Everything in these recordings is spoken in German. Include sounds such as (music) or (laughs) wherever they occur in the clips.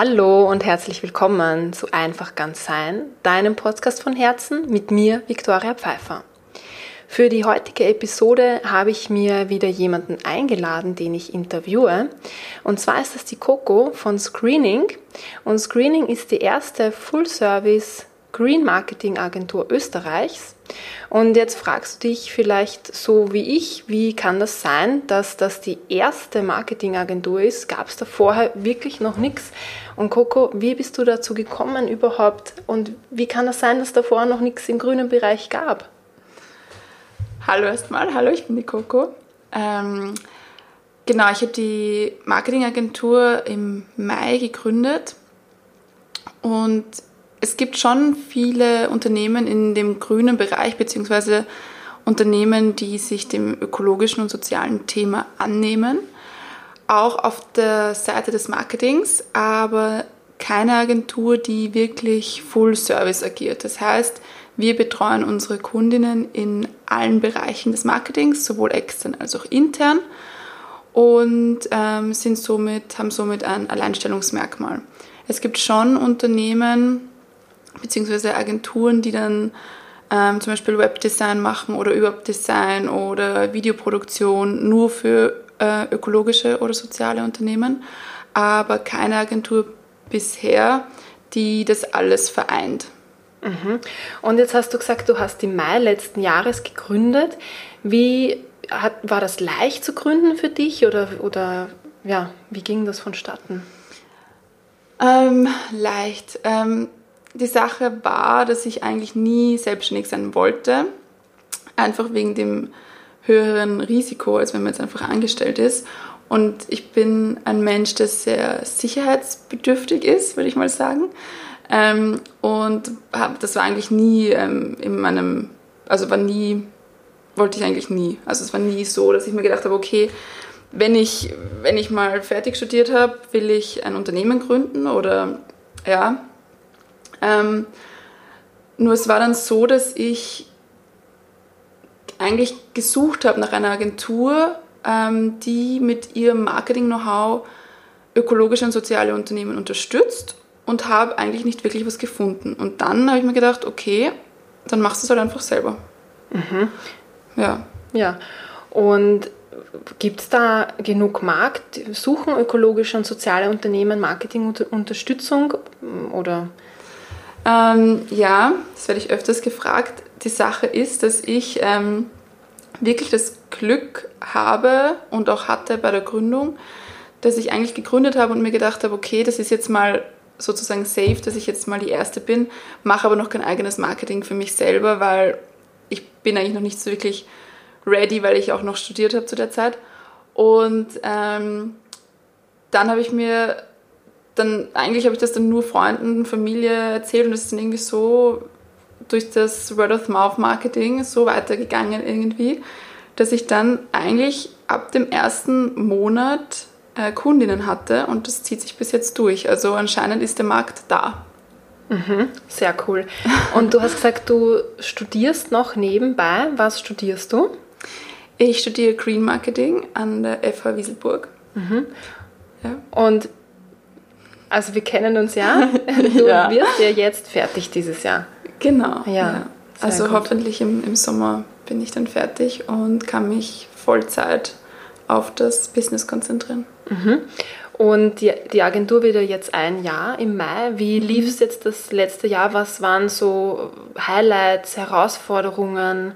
Hallo und herzlich willkommen zu Einfach ganz sein, deinem Podcast von Herzen mit mir, Viktoria Pfeiffer. Für die heutige Episode habe ich mir wieder jemanden eingeladen, den ich interviewe. Und zwar ist das die Coco von Screening. Und Screening ist die erste Full-Service Green Marketing Agentur Österreichs. Und jetzt fragst du dich vielleicht so wie ich, wie kann das sein, dass das die erste Marketingagentur ist? Gab es da vorher wirklich noch nichts? Und Coco, wie bist du dazu gekommen überhaupt? Und wie kann das sein, dass da vorher noch nichts im grünen Bereich gab? Hallo erstmal, hallo, ich bin die Coco. Ähm, genau, ich habe die Marketingagentur im Mai gegründet und es gibt schon viele Unternehmen in dem grünen Bereich, beziehungsweise Unternehmen, die sich dem ökologischen und sozialen Thema annehmen. Auch auf der Seite des Marketings, aber keine Agentur, die wirklich Full Service agiert. Das heißt, wir betreuen unsere Kundinnen in allen Bereichen des Marketings, sowohl extern als auch intern und ähm, sind somit, haben somit ein Alleinstellungsmerkmal. Es gibt schon Unternehmen, beziehungsweise Agenturen, die dann ähm, zum Beispiel Webdesign machen oder überhaupt Design oder Videoproduktion nur für äh, ökologische oder soziale Unternehmen, aber keine Agentur bisher, die das alles vereint. Mhm. Und jetzt hast du gesagt, du hast im Mai letzten Jahres gegründet. Wie hat, war das leicht zu gründen für dich oder, oder ja, wie ging das vonstatten? Ähm, leicht. Ähm, die Sache war, dass ich eigentlich nie selbstständig sein wollte. Einfach wegen dem höheren Risiko, als wenn man jetzt einfach angestellt ist. Und ich bin ein Mensch, der sehr sicherheitsbedürftig ist, würde ich mal sagen. Ähm, und hab, das war eigentlich nie ähm, in meinem, also war nie, wollte ich eigentlich nie. Also es war nie so, dass ich mir gedacht habe, okay, wenn ich, wenn ich mal fertig studiert habe, will ich ein Unternehmen gründen oder ja, ähm, nur es war dann so, dass ich eigentlich gesucht habe nach einer Agentur, ähm, die mit ihrem Marketing-Know-how ökologische und soziale Unternehmen unterstützt und habe eigentlich nicht wirklich was gefunden. Und dann habe ich mir gedacht, okay, dann machst du es halt einfach selber. Mhm. Ja. Ja. Und gibt es da genug Markt? Suchen ökologische und soziale Unternehmen Marketingunterstützung oder? Ähm, ja, das werde ich öfters gefragt. Die Sache ist, dass ich ähm, wirklich das Glück habe und auch hatte bei der Gründung, dass ich eigentlich gegründet habe und mir gedacht habe, okay, das ist jetzt mal sozusagen safe, dass ich jetzt mal die Erste bin, mache aber noch kein eigenes Marketing für mich selber, weil ich bin eigentlich noch nicht so wirklich ready, weil ich auch noch studiert habe zu der Zeit. Und ähm, dann habe ich mir dann eigentlich habe ich das dann nur Freunden, Familie erzählt und das ist dann irgendwie so durch das Word-of-Mouth-Marketing so weitergegangen irgendwie, dass ich dann eigentlich ab dem ersten Monat äh, Kundinnen hatte und das zieht sich bis jetzt durch. Also anscheinend ist der Markt da. Mhm, sehr cool. Und du hast gesagt, du studierst noch nebenbei. Was studierst du? Ich studiere Green Marketing an der FH Wieselburg. Mhm. Ja. Und also wir kennen uns ja. (laughs) Du ja. wirst ja jetzt fertig dieses Jahr. Genau. Ja. ja. Also gut. hoffentlich im, im Sommer bin ich dann fertig und kann mich Vollzeit auf das Business konzentrieren. Mhm. Und die, die Agentur wieder jetzt ein Jahr im Mai. Wie mhm. lief es jetzt das letzte Jahr? Was waren so Highlights, Herausforderungen?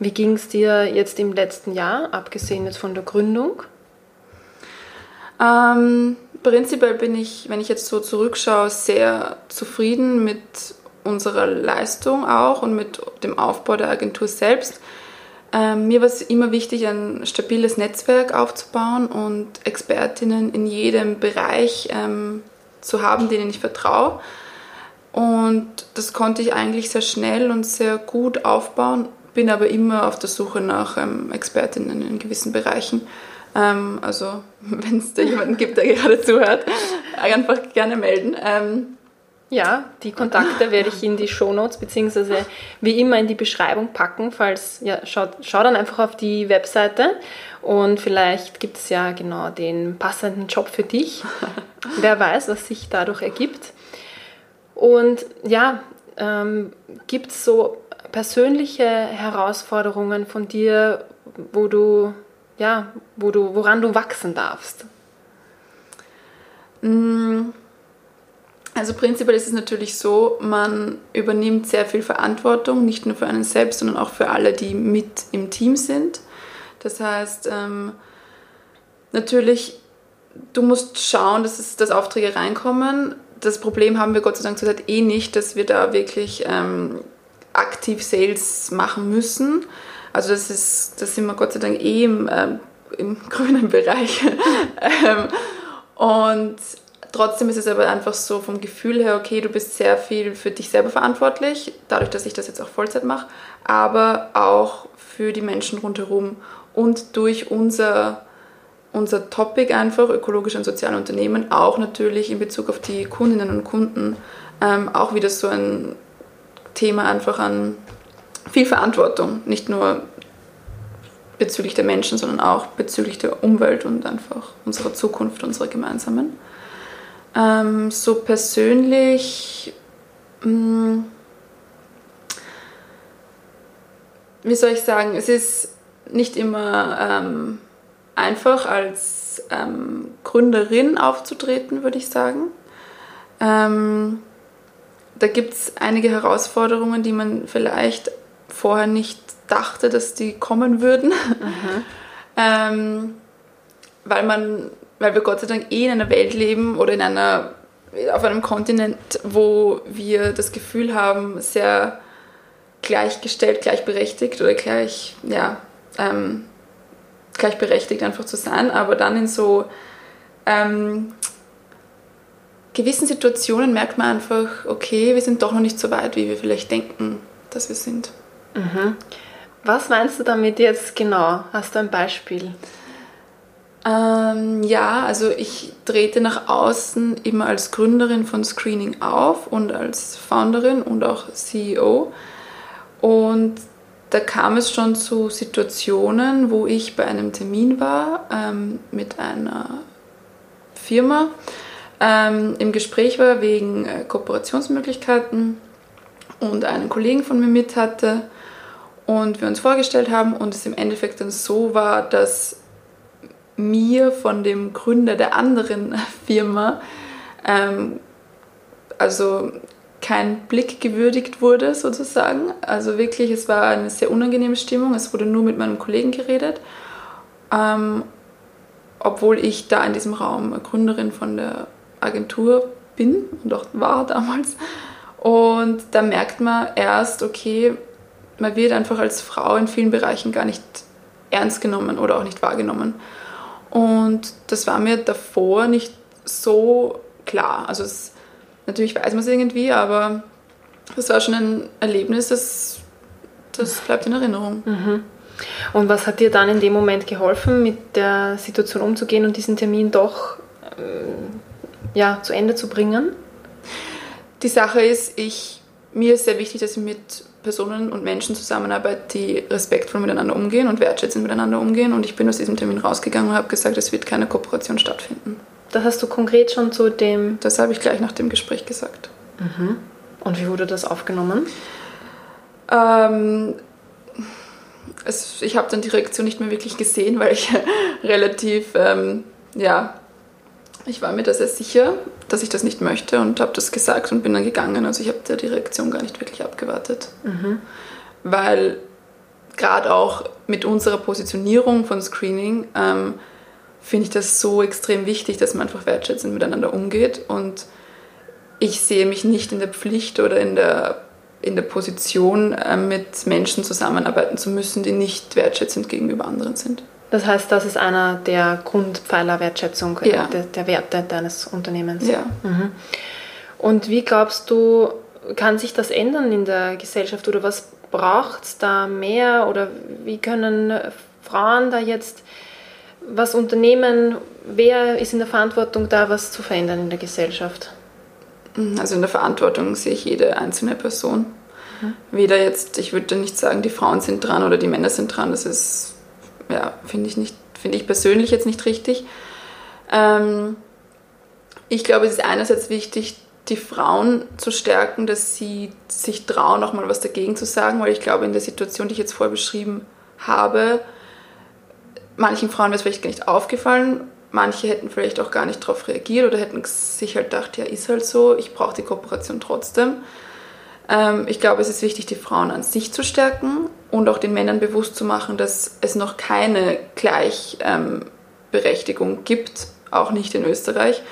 Wie ging es dir jetzt im letzten Jahr, abgesehen jetzt von der Gründung? Ähm, prinzipiell bin ich, wenn ich jetzt so zurückschaue, sehr zufrieden mit unserer Leistung auch und mit dem Aufbau der Agentur selbst. Ähm, mir war es immer wichtig, ein stabiles Netzwerk aufzubauen und Expertinnen in jedem Bereich ähm, zu haben, denen ich vertraue. Und das konnte ich eigentlich sehr schnell und sehr gut aufbauen, bin aber immer auf der Suche nach ähm, Expertinnen in gewissen Bereichen. Ähm, also (laughs) wenn es da jemanden gibt, der gerade zuhört, einfach gerne melden. Ähm, Ja, die Kontakte werde ich in die Shownotes beziehungsweise wie immer in die Beschreibung packen, falls, ja, schau, schau dann einfach auf die Webseite und vielleicht gibt es ja genau den passenden Job für dich. (laughs) Wer weiß, was sich dadurch ergibt. Und ja, ähm, gibt es so persönliche Herausforderungen von dir, wo du, ja, wo du, woran du wachsen darfst? Mm. Also prinzipiell ist es natürlich so, man übernimmt sehr viel Verantwortung, nicht nur für einen selbst, sondern auch für alle, die mit im Team sind. Das heißt, ähm, natürlich, du musst schauen, dass, es, dass Aufträge reinkommen. Das Problem haben wir Gott sei Dank zurzeit eh nicht, dass wir da wirklich ähm, aktiv Sales machen müssen. Also das ist, das sind wir Gott sei Dank eh im, ähm, im (laughs) grünen Bereich. Ähm, und Trotzdem ist es aber einfach so vom Gefühl her, okay, du bist sehr viel für dich selber verantwortlich, dadurch, dass ich das jetzt auch Vollzeit mache, aber auch für die Menschen rundherum und durch unser, unser Topic einfach, ökologische und soziale Unternehmen, auch natürlich in Bezug auf die Kundinnen und Kunden, ähm, auch wieder so ein Thema einfach an viel Verantwortung, nicht nur bezüglich der Menschen, sondern auch bezüglich der Umwelt und einfach unserer Zukunft, unserer gemeinsamen. Ähm, so persönlich, mh, mm, wie soll ich sagen, es ist nicht immer ähm, einfach als ähm, Gründerin aufzutreten, würde ich sagen. Ähm, da gibt es einige Herausforderungen, die man vielleicht vorher nicht dachte, dass die kommen würden. Mhm. ähm, weil man weil wir Gott sei Dank eh in einer Welt leben oder in einer, auf einem Kontinent, wo wir das Gefühl haben, sehr gleichgestellt, gleichberechtigt oder gleich, ja, ähm, gleichberechtigt einfach zu sein, aber dann in so ähm, gewissen Situationen merkt man einfach, okay, wir sind doch noch nicht so weit, wie wir vielleicht denken, dass wir sind. Mhm. Was meinst du damit jetzt genau? Hast du ein Beispiel? Ähm, ja, also ich trete nach außen immer als Gründerin von Screening auf und als Founderin und auch CEO. Und da kam es schon zu Situationen, wo ich bei einem Termin war ähm, mit einer Firma, ähm, im Gespräch war wegen äh, Kooperationsmöglichkeiten und einen Kollegen von mir mit hatte und wir uns vorgestellt haben und es im Endeffekt dann so war, dass mir von dem Gründer der anderen (laughs) Firma ähm, also kein Blick gewürdigt wurde sozusagen. Also wirklich, es war eine sehr unangenehme Stimmung. Es wurde nur mit meinem Kollegen geredet, ähm, obwohl ich da in diesem Raum Gründerin von der Agentur bin und auch war damals. Und da merkt man erst, okay, man wird einfach als Frau in vielen Bereichen gar nicht ernst genommen oder auch nicht wahrgenommen. Und das war mir davor nicht so klar. Also es, natürlich weiß man es irgendwie, aber das war schon ein Erlebnis, das, das bleibt in Erinnerung. Mhm. Und was hat dir dann in dem Moment geholfen, mit der Situation umzugehen und diesen Termin doch äh, ja, zu Ende zu bringen? Die Sache ist, ich, mir ist sehr wichtig, dass ich mit Personen und Menschen zusammenarbeitet, die respektvoll miteinander umgehen und wertschätzend miteinander umgehen. Und ich bin aus diesem Termin rausgegangen und habe gesagt, es wird keine Kooperation stattfinden. Das hast du konkret schon zu dem. Das habe ich gleich nach dem Gespräch gesagt. Mhm. Und wie wurde das aufgenommen? Ähm, es, ich habe dann die Reaktion nicht mehr wirklich gesehen, weil ich (laughs) relativ, ähm, ja, ich war mir da sehr sicher, dass ich das nicht möchte und habe das gesagt und bin dann gegangen. Also ich habe da die Reaktion gar nicht wirklich abgewartet. Mhm. Weil gerade auch mit unserer Positionierung von Screening ähm, finde ich das so extrem wichtig, dass man einfach wertschätzend miteinander umgeht. Und ich sehe mich nicht in der Pflicht oder in der, in der Position, äh, mit Menschen zusammenarbeiten zu müssen, die nicht wertschätzend gegenüber anderen sind. Das heißt, das ist einer der Grundpfeiler Wertschätzung, äh, ja. der, der, Werte deines Unternehmens. Ja. Mhm. Und wie glaubst du, kann sich das ändern in der Gesellschaft oder was braucht es da mehr oder wie können Frauen da jetzt was unternehmen? Wer ist in der Verantwortung da, was zu verändern in der Gesellschaft? Mhm, also in der Verantwortung sehe ich jede einzelne Person. Mhm. Weder jetzt, ich würde nicht sagen, die Frauen sind dran oder die Männer sind dran. Das ist, ja, finde ich nicht, finde ich persönlich jetzt nicht richtig. Ähm, ich glaube, es ist einerseits wichtig, die Frauen zu stärken, dass sie sich trauen, auch mal was dagegen zu sagen, weil ich glaube, in der Situation, die ich jetzt vorher beschrieben habe, manchen Frauen wäre es vielleicht gar nicht aufgefallen, manche hätten vielleicht auch gar nicht darauf reagiert oder hätten sich halt gedacht, ja, ist halt so, ich brauche die Kooperation trotzdem. Ähm, ich glaube, es ist wichtig, die Frauen an sich zu stärken und auch den Männern bewusst zu machen, dass es noch keine Gleichberechtigung ähm, gibt, auch nicht in Österreich.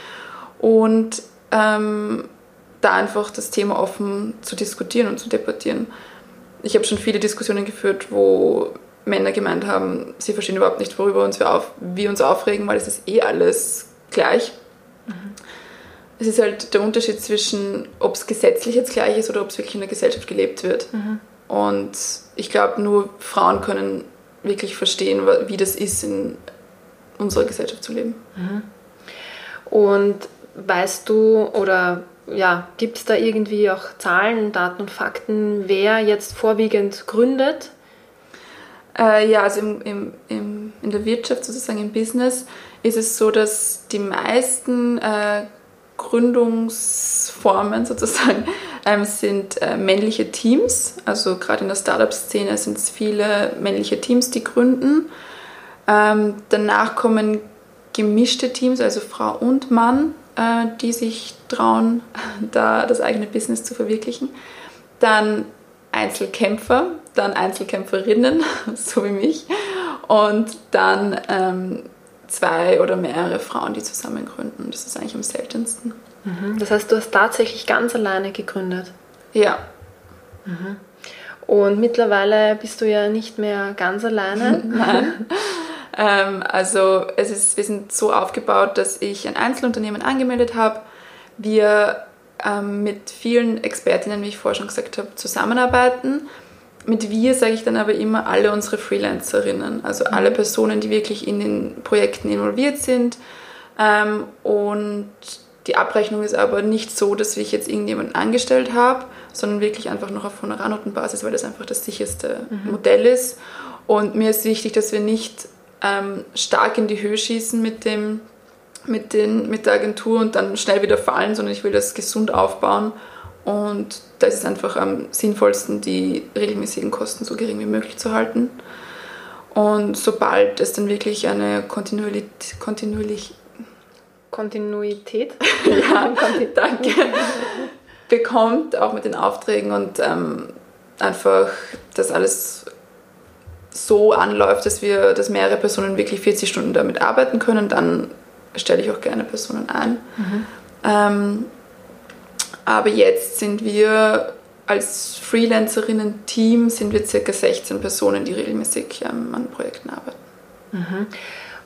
Und ähm, da einfach das Thema offen zu diskutieren und zu debattieren. Ich habe schon viele Diskussionen geführt, wo Männer gemeint haben, sie verstehen überhaupt nicht, worüber uns wir, auf, wir uns aufregen, weil es ist eh alles gleich. Es ist halt der Unterschied zwischen, ob es gesetzlich jetzt gleich ist oder ob es wirklich in der Gesellschaft gelebt wird. Mhm. Und ich glaube, nur Frauen können wirklich verstehen, wie das ist, in unserer Gesellschaft zu leben. Mhm. Und weißt du oder ja, gibt es da irgendwie auch Zahlen, Daten und Fakten, wer jetzt vorwiegend gründet? Äh, ja, also im, im, im, in der Wirtschaft, sozusagen im Business, ist es so, dass die meisten äh, Gründungsformen sozusagen ähm, sind äh, männliche Teams. Also gerade in der Startup-Szene sind es viele männliche Teams, die gründen. Ähm, danach kommen gemischte Teams, also Frau und Mann, äh, die sich trauen, (laughs) da das eigene Business zu verwirklichen. Dann Einzelkämpfer, dann Einzelkämpferinnen, (laughs) so wie mich, und dann ähm, zwei oder mehrere Frauen, die zusammen gründen. Das ist eigentlich am seltensten. Mhm. Das heißt, du hast tatsächlich ganz alleine gegründet? Ja. Mhm. Und mittlerweile bist du ja nicht mehr ganz alleine. (laughs) Nein. ähm, also es ist, wir sind so aufgebaut, dass ich ein Einzelunternehmen angemeldet habe. Wir ähm, mit vielen Expertinnen, wie ich vorher schon gesagt habe, zusammenarbeiten. Mit wir sage ich dann aber immer alle unsere Freelancerinnen, also alle mhm. Personen, die wirklich in den Projekten involviert sind. Ähm, und die Abrechnung ist aber nicht so, dass ich jetzt irgendjemanden angestellt habe, sondern wirklich einfach noch auf Honorarnotenbasis, weil das einfach das sicherste mhm. Modell ist. Und mir ist wichtig, dass wir nicht ähm, stark in die Höhe schießen mit dem mit, den, mit der Agentur und dann schnell wieder fallen, sondern ich will das gesund aufbauen. Und da ist es einfach am sinnvollsten, die regelmäßigen Kosten so gering wie möglich zu halten. Und sobald es dann wirklich eine Kontinuität, kontinuierlich Kontinuität, (laughs) ja, danke, bekommt, auch mit den Aufträgen und ähm, einfach, dass alles so anläuft, dass wir, dass mehrere Personen wirklich 40 Stunden damit arbeiten können, dann stelle ich auch gerne Personen ein. Mhm. Ähm, aber jetzt sind wir als Freelancerinnen-Team sind wir circa 16 Personen, die regelmäßig ähm, an Projekten arbeiten. Mhm.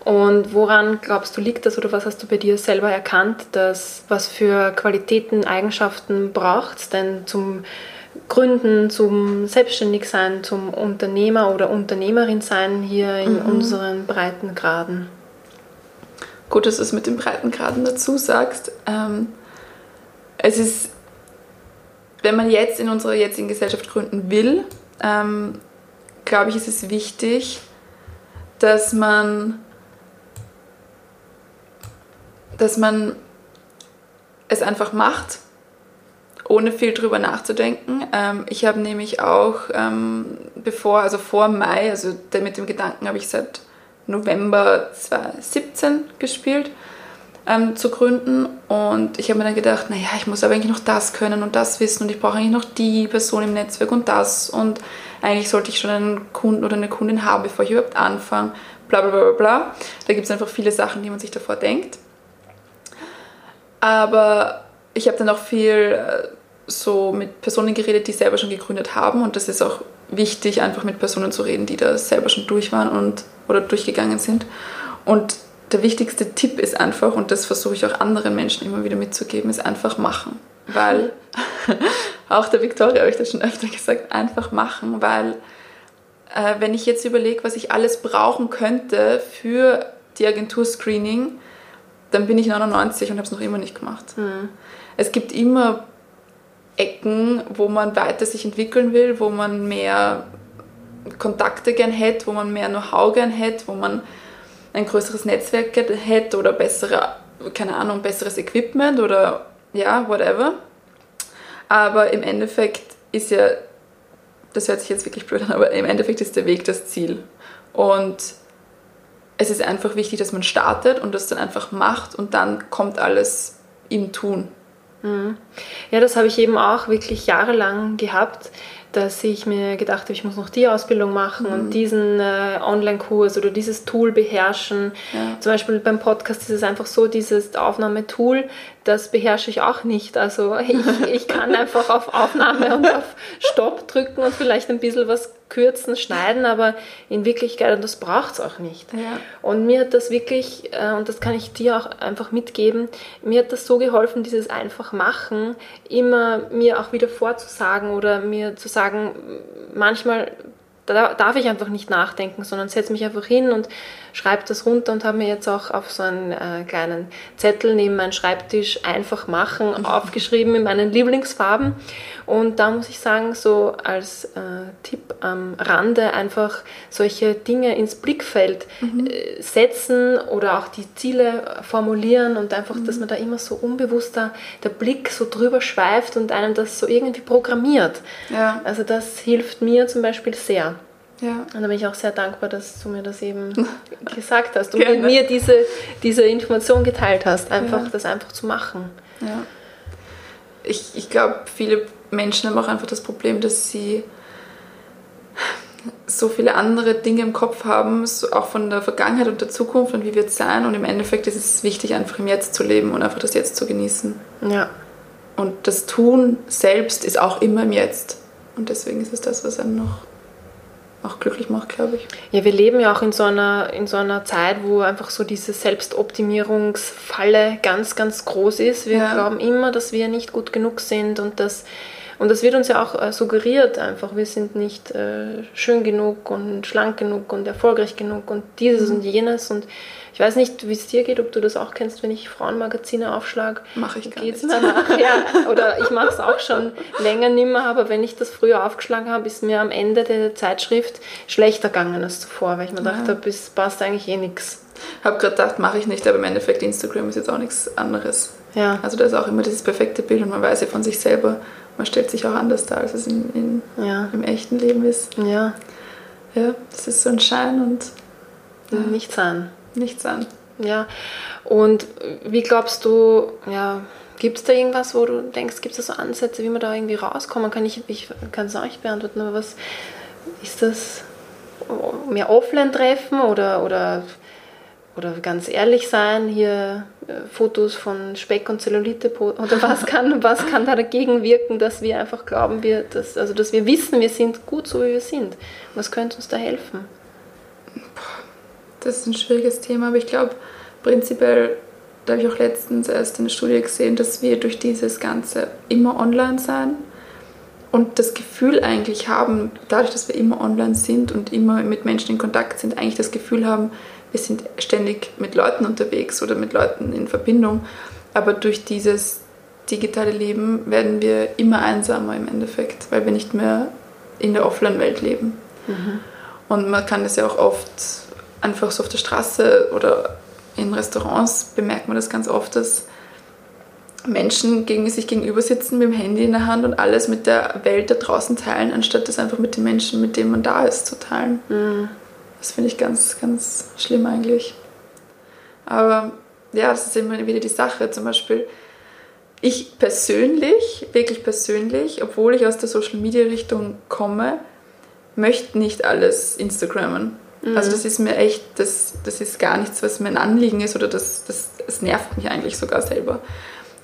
Und woran glaubst du liegt das oder was hast du bei dir selber erkannt, dass was für Qualitäten, Eigenschaften braucht es denn zum Gründen, zum Selbstständigsein, zum Unternehmer oder Unternehmerin sein hier in mhm. unseren Breitengraden? Gut, dass du es mit den Breitengraden dazu sagst. Ähm, es ist, wenn man jetzt in unserer jetzigen Gesellschaft gründen will, ähm, glaube ich, ist es wichtig, dass man, dass man es einfach macht, ohne viel drüber nachzudenken. Ähm, ich habe nämlich auch ähm, bevor, also vor Mai, also mit dem Gedanken habe ich seit November 2017 gespielt, ähm, zu gründen. Und ich habe mir dann gedacht, naja, ich muss aber eigentlich noch das können und das wissen und ich brauche eigentlich noch die Person im Netzwerk und das. Und eigentlich sollte ich schon einen Kunden oder eine Kundin haben, bevor ich überhaupt anfange. Bla bla bla bla. Da gibt es einfach viele Sachen, die man sich davor denkt. Aber ich habe dann auch viel äh, so mit Personen geredet, die selber schon gegründet haben. Und das ist auch wichtig, einfach mit Personen zu reden, die da selber schon durch waren und oder durchgegangen sind. Und der wichtigste Tipp ist einfach, und das versuche ich auch anderen Menschen immer wieder mitzugeben, ist einfach machen. Weil, (laughs) auch der Victoria habe ich das schon öfter gesagt, einfach machen, weil äh, wenn ich jetzt überlege, was ich alles brauchen könnte für die Agentur-Screening, dann bin ich 99 und habe es noch immer nicht gemacht. Mhm. Es gibt immer Ecken, wo man weiter sich entwickeln will, wo man mehr Kontakte gern hätte, wo man mehr Know-how gern hätte, wo man ein größeres Netzwerk hätte oder bessere, keine Ahnung, besseres Equipment oder ja, whatever. Aber im Endeffekt ist ja, das hört sich jetzt wirklich blöd an, aber im Endeffekt ist der Weg das Ziel. Und es ist einfach wichtig, dass man startet und das dann einfach macht und dann kommt alles im Tun. Mhm. Ja, das habe ich eben auch wirklich jahrelang gehabt, dass ich mir gedacht habe, ich muss noch die Ausbildung machen mhm. und diesen äh, Online-Kurs oder dieses Tool beherrschen. Ja. Zum Beispiel beim Podcast ist es einfach so, dieses Aufnahmetool, das beherrsche ich auch nicht. Also ich, ich kann einfach auf Aufnahme und auf Stopp drücken und vielleicht ein bisschen was kürzen, schneiden, aber in Wirklichkeit, und das braucht es auch nicht. Ja. Und mir hat das wirklich, äh, und das kann ich dir auch einfach mitgeben, mir hat das so geholfen, dieses einfach machen, immer mir auch wieder vorzusagen oder mir zu sagen, manchmal da darf ich einfach nicht nachdenken, sondern setze mich einfach hin und schreibe das runter und habe mir jetzt auch auf so einen äh, kleinen Zettel neben meinen Schreibtisch einfach machen mhm. aufgeschrieben in meinen Lieblingsfarben. Und da muss ich sagen, so als äh, Tipp am Rande einfach solche Dinge ins Blickfeld mhm. äh, setzen oder auch die Ziele formulieren und einfach, mhm. dass man da immer so unbewusster der Blick so drüber schweift und einem das so irgendwie programmiert. Ja. Also das hilft mir zum Beispiel sehr. Ja. Und da bin ich auch sehr dankbar, dass du mir das eben (laughs) gesagt hast und mit mir diese, diese Information geteilt hast, einfach ja. das einfach zu machen. Ja. Ich, ich glaube, viele Menschen haben auch einfach das Problem, dass sie so viele andere Dinge im Kopf haben, so auch von der Vergangenheit und der Zukunft und wie wird es sein. Und im Endeffekt ist es wichtig, einfach im Jetzt zu leben und einfach das Jetzt zu genießen. Ja. Und das Tun selbst ist auch immer im Jetzt. Und deswegen ist es das, was einem noch auch glücklich macht, glaube ich. Ja, wir leben ja auch in so einer, in so einer Zeit, wo einfach so diese Selbstoptimierungsfalle ganz, ganz groß ist. Wir ja. glauben immer, dass wir nicht gut genug sind und dass und das wird uns ja auch äh, suggeriert einfach, wir sind nicht äh, schön genug und schlank genug und erfolgreich genug und dieses mhm. und jenes und ich weiß nicht, wie es dir geht, ob du das auch kennst, wenn ich Frauenmagazine aufschlage. Mache ich gar geht's nicht. Danach, ja, oder ich mache es auch schon länger nimmer, aber wenn ich das früher aufgeschlagen habe, ist mir am Ende der Zeitschrift schlechter gegangen als zuvor, weil ich mir ja. gedacht habe, es passt eigentlich eh nichts. Ich habe gerade gedacht, mache ich nicht, aber im Endeffekt Instagram ist jetzt auch nichts anderes. Ja. Also da ist auch immer dieses perfekte Bild und man weiß ja von sich selber, man stellt sich auch anders dar, als es in, in ja. im echten Leben ist. Ja. Ja, das ist so ein Schein und ja. nicht sein nichts an. Ja, und wie glaubst du, ja, gibt es da irgendwas, wo du denkst, gibt es da so Ansätze, wie man da irgendwie rauskommen kann? Ich, ich kann es auch nicht beantworten, aber was ist das? Mehr Offline-Treffen oder, oder, oder ganz ehrlich sein, hier äh, Fotos von Speck und Zellulite (laughs) oder was kann, was kann da dagegen wirken, dass wir einfach glauben, wir, dass, also dass wir wissen, wir sind gut so, wie wir sind. Was könnte uns da helfen? Das ist ein schwieriges Thema, aber ich glaube, prinzipiell, da habe ich auch letztens erst eine Studie gesehen, dass wir durch dieses Ganze immer online sein und das Gefühl eigentlich haben, dadurch, dass wir immer online sind und immer mit Menschen in Kontakt sind, eigentlich das Gefühl haben, wir sind ständig mit Leuten unterwegs oder mit Leuten in Verbindung. Aber durch dieses digitale Leben werden wir immer einsamer im Endeffekt, weil wir nicht mehr in der Offline-Welt leben. Mhm. Und man kann das ja auch oft einfach so auf der Straße oder in Restaurants bemerkt man das ganz oft, dass Menschen gegen sich gegenüber sitzen mit dem Handy in der Hand und alles mit der Welt da draußen teilen, anstatt das einfach mit den Menschen, mit denen man da ist, zu teilen. Mhm. Das finde ich ganz, ganz schlimm eigentlich. Aber ja, das ist immer wieder die Sache. Zum Beispiel, ich persönlich, wirklich persönlich, obwohl ich aus der Social Media Richtung komme, möchte nicht alles Instagrammen. Mhm. Also das ist mir echt, das, das ist gar nichts, was mir ein Anliegen ist oder das, das, das nervt mich eigentlich sogar selber.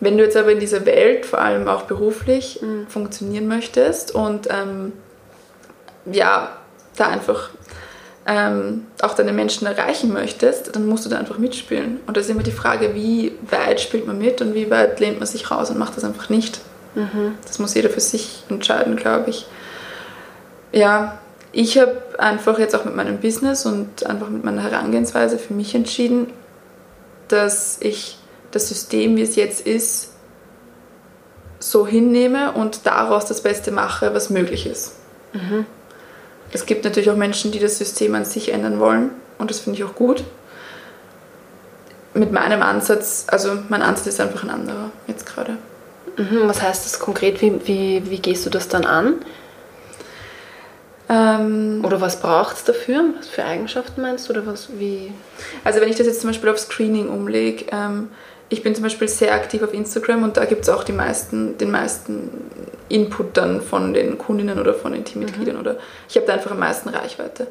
Wenn du jetzt aber in dieser Welt, vor allem auch beruflich, mhm. funktionieren möchtest und ähm, ja, da einfach ähm, auch deine Menschen erreichen möchtest, dann musst du da einfach mitspielen. Und da ist immer die Frage, wie weit spielt man mit und wie weit lehnt man sich raus und macht das einfach nicht. Mhm. Das muss jeder für sich entscheiden, glaube ich. Ja, ich habe einfach jetzt auch mit meinem Business und einfach mit meiner Herangehensweise für mich entschieden, dass ich das System, wie es jetzt ist, so hinnehme und daraus das Beste mache, was möglich ist. Mhm. Es gibt natürlich auch Menschen, die das System an sich ändern wollen und das finde ich auch gut. Mit meinem Ansatz, also mein Ansatz ist einfach ein anderer jetzt gerade. Mhm, was heißt das konkret? Wie, wie, wie gehst du das dann an? Ähm, oder was braucht es dafür? Was für Eigenschaften meinst du? Oder was, wie? Also wenn ich das jetzt zum Beispiel auf Screening umlege, ähm, ich bin zum Beispiel sehr aktiv auf Instagram und da gibt es auch die meisten, den meisten Input dann von den Kundinnen oder von den Teammitgliedern mhm. oder ich habe da einfach am meisten Reichweite.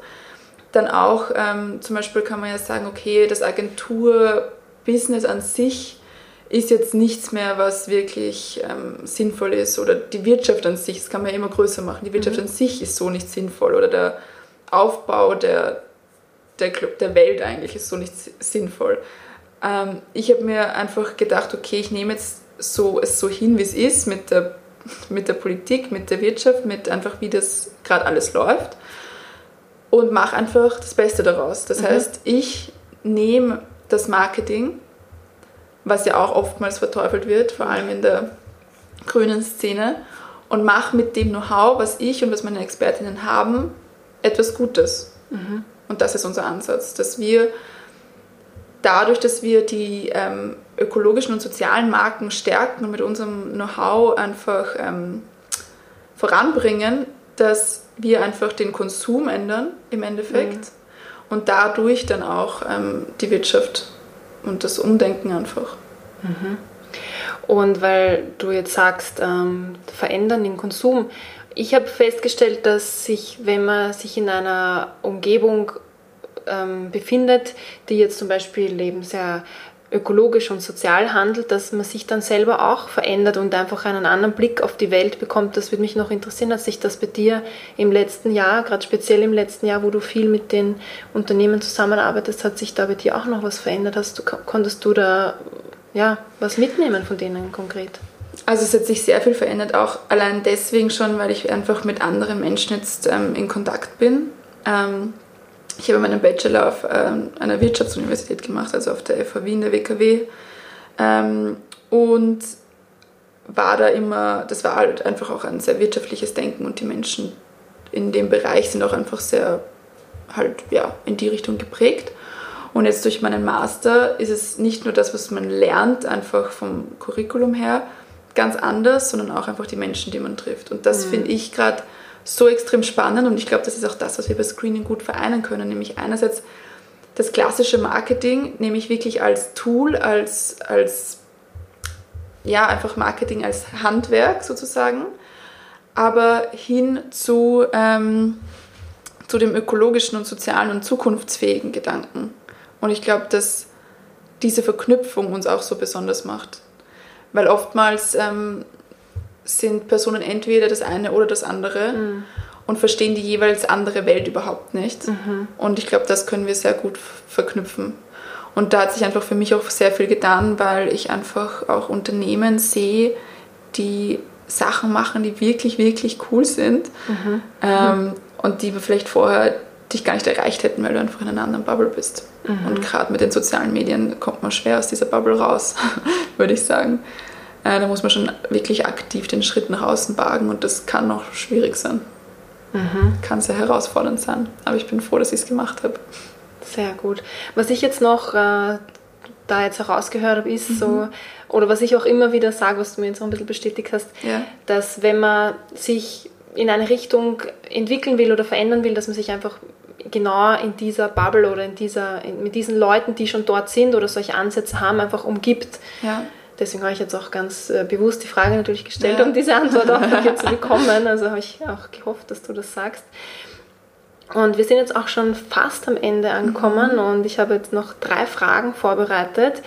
Dann auch ähm, zum Beispiel kann man ja sagen, okay, das Agentur-Business an sich ist jetzt nichts mehr, was wirklich ähm, sinnvoll ist oder die Wirtschaft an sich, das kann man ja immer größer machen, die Wirtschaft mhm. an sich ist so nicht sinnvoll oder der Aufbau der, der, der Welt eigentlich ist so nicht sinnvoll. Ähm, ich habe mir einfach gedacht, okay, ich nehme jetzt so, es so hin, wie es ist, mit der, mit der Politik, mit der Wirtschaft, mit einfach, wie das gerade alles läuft und mache einfach das Beste daraus. Das mhm. heißt, ich nehme das Marketing, was ja auch oftmals verteufelt wird, vor allem in der grünen Szene, und mache mit dem Know-how, was ich und was meine Expertinnen haben, etwas Gutes. Mhm. Und das ist unser Ansatz, dass wir dadurch, dass wir die ähm, ökologischen und sozialen Marken stärken und mit unserem Know-how einfach ähm, voranbringen, dass wir einfach den Konsum ändern im Endeffekt mhm. und dadurch dann auch ähm, die Wirtschaft und das Umdenken einfach. Mhm. Und weil du jetzt sagst, ähm, verändern den Konsum, ich habe festgestellt, dass sich, wenn man sich in einer Umgebung ähm, befindet, die jetzt zum Beispiel eben sehr ökologisch und sozial handelt, dass man sich dann selber auch verändert und einfach einen anderen Blick auf die Welt bekommt. Das würde mich noch interessieren, hat sich das bei dir im letzten Jahr, gerade speziell im letzten Jahr, wo du viel mit den Unternehmen zusammenarbeitest, hat sich da bei dir auch noch was verändert? Hast du, konntest du da ja, was mitnehmen von denen konkret? Also es hat sich sehr viel verändert, auch allein deswegen schon, weil ich einfach mit anderen Menschen jetzt ähm, in Kontakt bin. Ähm, ich habe meinen Bachelor auf ähm, einer Wirtschaftsuniversität gemacht, also auf der FH Wien, der WKW. Ähm, und war da immer, das war halt einfach auch ein sehr wirtschaftliches Denken und die Menschen in dem Bereich sind auch einfach sehr halt ja in die Richtung geprägt. Und jetzt durch meinen Master ist es nicht nur das, was man lernt, einfach vom Curriculum her, ganz anders, sondern auch einfach die Menschen, die man trifft. Und das mhm. finde ich gerade so extrem spannend und ich glaube, das ist auch das, was wir bei Screening gut vereinen können, nämlich einerseits das klassische Marketing, nämlich wirklich als Tool, als, als ja, einfach Marketing als Handwerk sozusagen, aber hin zu, ähm, zu dem ökologischen und sozialen und zukunftsfähigen Gedanken. Und ich glaube, dass diese Verknüpfung uns auch so besonders macht. Weil oftmals ähm, sind Personen entweder das eine oder das andere mhm. und verstehen die jeweils andere Welt überhaupt nicht. Mhm. Und ich glaube, das können wir sehr gut verknüpfen. Und da hat sich einfach für mich auch sehr viel getan, weil ich einfach auch Unternehmen sehe, die Sachen machen, die wirklich, wirklich cool sind mhm. ähm, und die wir vielleicht vorher dich gar nicht erreicht hätten, weil du einfach in einer anderen Bubble bist. Mhm. Und gerade mit den sozialen Medien kommt man schwer aus dieser Bubble raus, (laughs) würde ich sagen. Äh, da muss man schon wirklich aktiv den Schritt nach außen wagen und das kann noch schwierig sein. Mhm. Kann sehr herausfordernd sein. Aber ich bin froh, dass ich es gemacht habe. Sehr gut. Was ich jetzt noch äh, da jetzt herausgehört habe, ist mhm. so, oder was ich auch immer wieder sage, was du mir jetzt auch ein bisschen bestätigt hast, ja. dass wenn man sich in eine Richtung entwickeln will oder verändern will, dass man sich einfach genau in dieser Bubble oder in dieser, in, mit diesen Leuten, die schon dort sind oder solche Ansätze haben, einfach umgibt. Ja. Deswegen habe ich jetzt auch ganz äh, bewusst die Frage natürlich gestellt, ja. um diese Antwort auch (laughs) von dir zu bekommen. Also habe ich auch gehofft, dass du das sagst. Und wir sind jetzt auch schon fast am Ende angekommen mhm. und ich habe jetzt noch drei Fragen vorbereitet,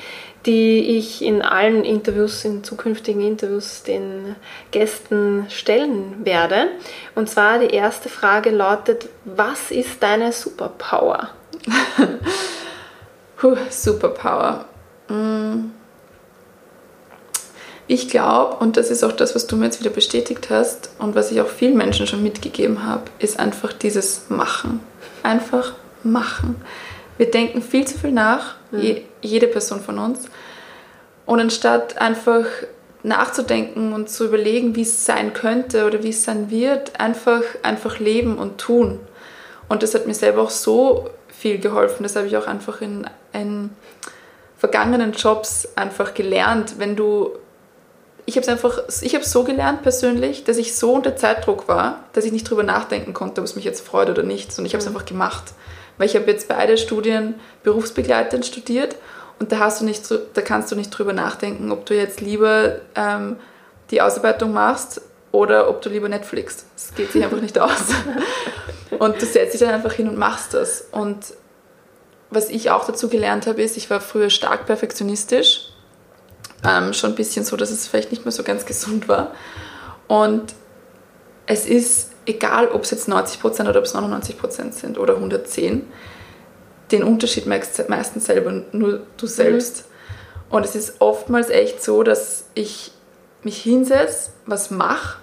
die ich in allen Interviews, in zukünftigen Interviews den Gästen stellen werde. Und zwar die erste Frage lautet, was ist deine Superpower? (laughs) Puh, Superpower. Mm. Ich glaube, und das ist auch das, was du mir jetzt wieder bestätigt hast und was ich auch vielen Menschen schon mitgegeben habe, ist einfach dieses Machen. Einfach machen. Wir denken viel zu viel nach, mhm. je, jede Person von uns. Und anstatt einfach nachzudenken und zu überlegen, wie es sein könnte oder wie es sein wird, einfach, einfach leben und tun. Und das hat mir selber auch so viel geholfen. Das habe ich auch einfach in, in vergangenen Jobs einfach gelernt. Wenn du, ich habe es einfach, ich habe so gelernt persönlich, dass ich so unter Zeitdruck war, dass ich nicht drüber nachdenken konnte, ob es mich jetzt freut oder nicht. Und ich habe es mhm. einfach gemacht. Weil ich habe jetzt beide Studien berufsbegleitend studiert und da, hast du nicht, da kannst du nicht drüber nachdenken, ob du jetzt lieber ähm, die Ausarbeitung machst oder ob du lieber Netflix. Das geht sich einfach nicht aus. (laughs) Und du setzt dich dann einfach hin und machst das. Und was ich auch dazu gelernt habe, ist, ich war früher stark perfektionistisch. Ähm, schon ein bisschen so, dass es vielleicht nicht mehr so ganz gesund war. Und es ist egal, ob es jetzt 90% oder ob es 99% sind oder 110 den Unterschied merkst meistens selber nur du selbst. Mhm. Und es ist oftmals echt so, dass ich mich hinsetze, was mache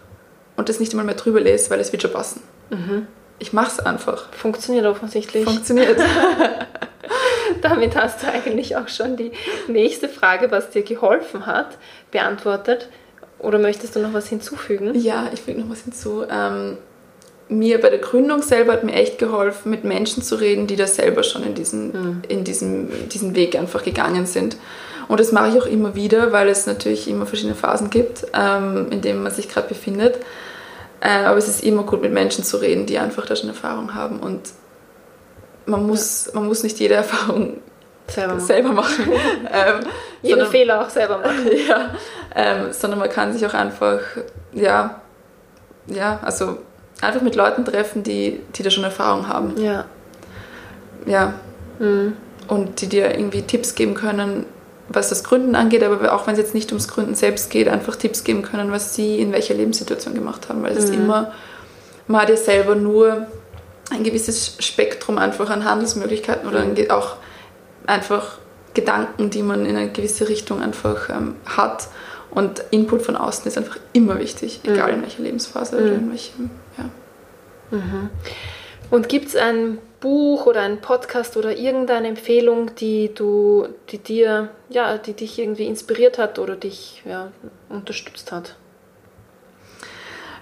und das nicht einmal mehr drüber lese, weil es wird schon passen. Mhm. Ich mache es einfach. Funktioniert offensichtlich. Funktioniert. (laughs) (laughs) Damit hast du eigentlich auch schon die nächste Frage, was dir geholfen hat, beantwortet. Oder möchtest du noch was hinzufügen? Ja, ich füge noch was hinzu. Ähm, mir bei der Gründung selber hat mir echt geholfen, mit Menschen zu reden, die da selber schon in diesen, mhm. in diesem, diesen Weg einfach gegangen sind. Und das mache ich auch immer wieder, weil es natürlich immer verschiedene Phasen gibt, ähm, in denen man sich gerade befindet. Äh, aber es ist immer gut, mit Menschen zu reden, die einfach da schon Erfahrung haben. Und man muss, ja. man muss nicht jede Erfahrung selber machen. Selber machen. (laughs) ähm, Jeden sondern, Fehler auch selber machen. (laughs) ja, ähm, sondern man kann sich auch einfach, ja, ja, also einfach mit Leuten treffen, die, die da schon Erfahrung haben. Ja. Ja. Mhm. Und die dir irgendwie Tipps geben können, was das Gründen angeht, aber auch wenn es jetzt nicht ums Gründen selbst geht, einfach Tipps geben können, was sie in welcher Lebenssituation gemacht haben. Weil es mhm. ist immer, man hat ja selber nur ein gewisses Spektrum einfach an Handelsmöglichkeiten oder mhm. auch einfach Gedanken, die man in eine gewisse Richtung einfach ähm, hat. Und Input von außen ist einfach immer wichtig, egal mhm. in welcher Lebensphase oder in welchem Mhm. Und gibt es ein Buch oder ein Podcast oder irgendeine Empfehlung, die du, die dir, ja, die dich irgendwie inspiriert hat oder dich ja, unterstützt hat?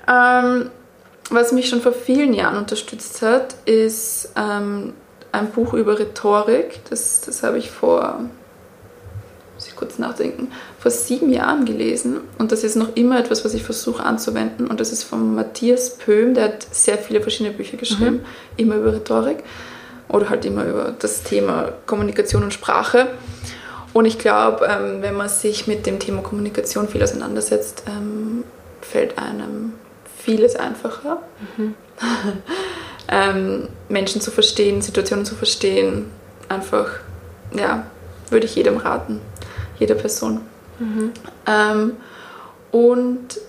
Ähm, was mich schon vor vielen Jahren unterstützt hat, ist ähm, ein Buch über Rhetorik. Das, das habe ich vor muss ich kurz nachdenken, vor sieben Jahren gelesen und das ist noch immer etwas, was ich versuche anzuwenden und das ist von Matthias Pöhm, der hat sehr viele verschiedene Bücher geschrieben, mhm. immer über Rhetorik oder halt immer über das Thema Kommunikation und Sprache. Und ich glaube, ähm, wenn man sich mit dem Thema Kommunikation viel auseinandersetzt, ähm, fällt einem vieles einfacher. Mhm. (laughs) ähm, Menschen zu verstehen, Situationen zu verstehen, einfach, ja, würde ich jedem raten jeder Person. Mhm. Ähm, und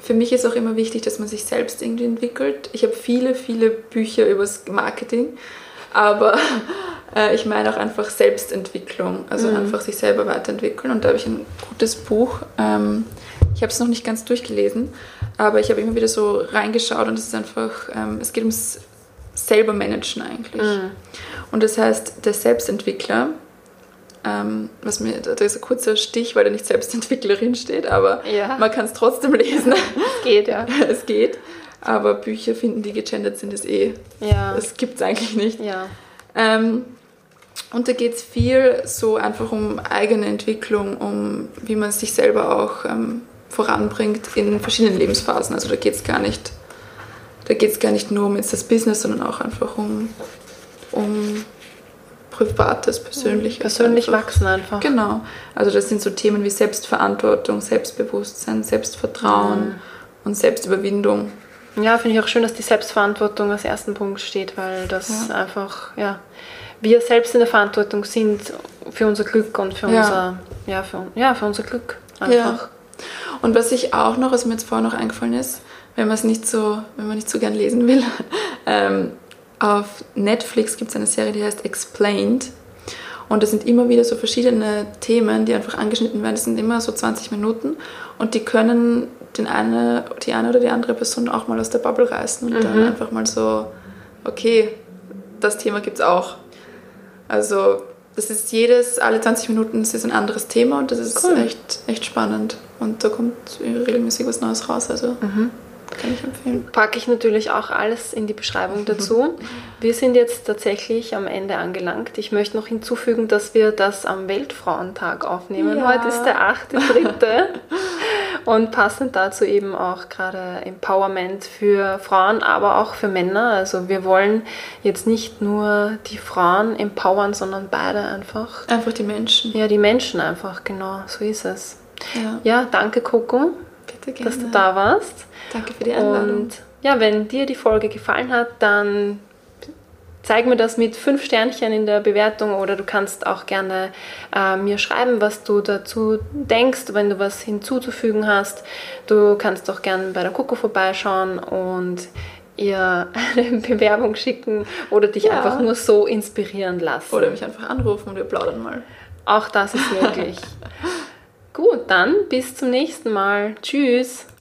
für mich ist auch immer wichtig, dass man sich selbst irgendwie entwickelt. Ich habe viele, viele Bücher über das Marketing, aber (laughs) äh, ich meine auch einfach Selbstentwicklung, also mhm. einfach sich selber weiterentwickeln. Und da habe ich ein gutes Buch. Ähm, ich habe es noch nicht ganz durchgelesen, aber ich habe immer wieder so reingeschaut und es ist einfach, ähm, es geht ums selber managen eigentlich. Mhm. Und das heißt, der Selbstentwickler ähm, was mir, da ist ein kurzer Stich, weil da nicht Selbstentwicklerin steht, aber ja. man kann es trotzdem lesen. Es geht, ja. (laughs) es geht. Aber Bücher finden, die gegendert sind, ist eh. Ja. Das gibt es eigentlich nicht. Ja. Ähm, und da geht es viel so einfach um eigene Entwicklung, um wie man sich selber auch ähm, voranbringt in verschiedenen Lebensphasen. Also da geht es gar nicht, da geht es gar nicht nur um jetzt das Business, sondern auch einfach um, um Privates, Persönliches. Persönlich einfach. wachsen einfach. Genau. Also das sind so Themen wie Selbstverantwortung, Selbstbewusstsein, Selbstvertrauen mhm. und Selbstüberwindung. Ja, finde ich auch schön, dass die Selbstverantwortung als ersten Punkt steht, weil das ja. einfach, ja, wir selbst in der Verantwortung sind für unser Glück und für ja. unser, ja, für, ja, für unser Glück einfach. Ja. Und was ich auch noch, was mir jetzt vorher noch eingefallen ist, wenn man es nicht so, wenn man nicht so gern lesen will, (laughs) ähm, auf Netflix gibt es eine Serie, die heißt Explained. Und das sind immer wieder so verschiedene Themen, die einfach angeschnitten werden. Das sind immer so 20 Minuten. Und die können den eine, die eine oder die andere Person auch mal aus der Bubble reißen und mhm. dann einfach mal so, okay, das Thema gibt es auch. Also das ist jedes, alle 20 Minuten ist ein anderes Thema und das ist Cool. echt, echt spannend. Und da kommt regelmäßig was Neues raus. Also Mhm. kann ich empfehlen. Packe ich natürlich auch alles in die Beschreibung dazu. (laughs) Wir sind jetzt tatsächlich am Ende angelangt. Ich möchte noch hinzufügen, dass wir das am Weltfrauentag aufnehmen. Ja. Heute ist der 8.3. (laughs) Und passend dazu eben auch gerade Empowerment für Frauen, aber auch für Männer. Also wir wollen jetzt nicht nur die Frauen empowern, sondern beide einfach. Einfach die Menschen. Ja, die Menschen einfach, genau, so ist es. Ja, Ja, danke Coco, dass du da warst. Danke für die Einladung. Und ja, wenn dir die Folge gefallen hat, dann zeig mir das mit fünf Sternchen in der Bewertung oder du kannst auch gerne äh, mir schreiben, was du dazu denkst, wenn du was hinzuzufügen hast. Du kannst auch gerne bei der Coco vorbeischauen und ihr (laughs) eine Bewerbung schicken oder dich Ja. einfach nur so inspirieren lassen. Oder mich einfach anrufen und wir plaudern mal. Auch das ist möglich. (laughs) Gut, dann bis zum nächsten Mal. Tschüss.